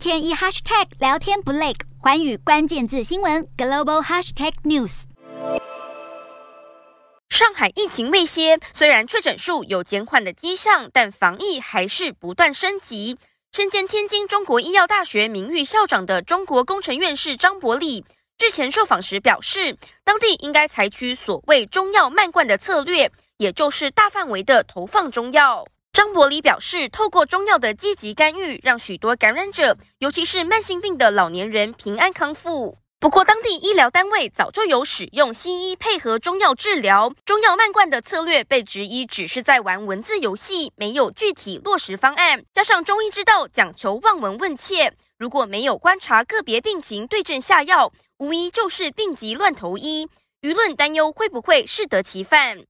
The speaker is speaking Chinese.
天一 hashtag 聊天不累，寰宇关键字新闻 global hashtag news。上海疫情未歇，虽然确诊数有减缓的迹象，但防疫还是不断升级。身兼天津中国医药大学名誉校长的中国工程院士张伯礼日前受访时表示，当地应该采取所谓中药漫灌的策略，也就是大范围的投放中药。张伯礼表示，透过中药的积极干预，让许多感染者，尤其是慢性病的老年人平安康复。不过，当地医疗单位早就有使用西医配合中药治疗，中药漫灌的策略被质疑只是在玩文字游戏，没有具体落实方案。加上中医之道讲求望闻问切，如果没有观察个别病情对症下药，无疑就是病急乱投医。舆论担忧会不会适得其反？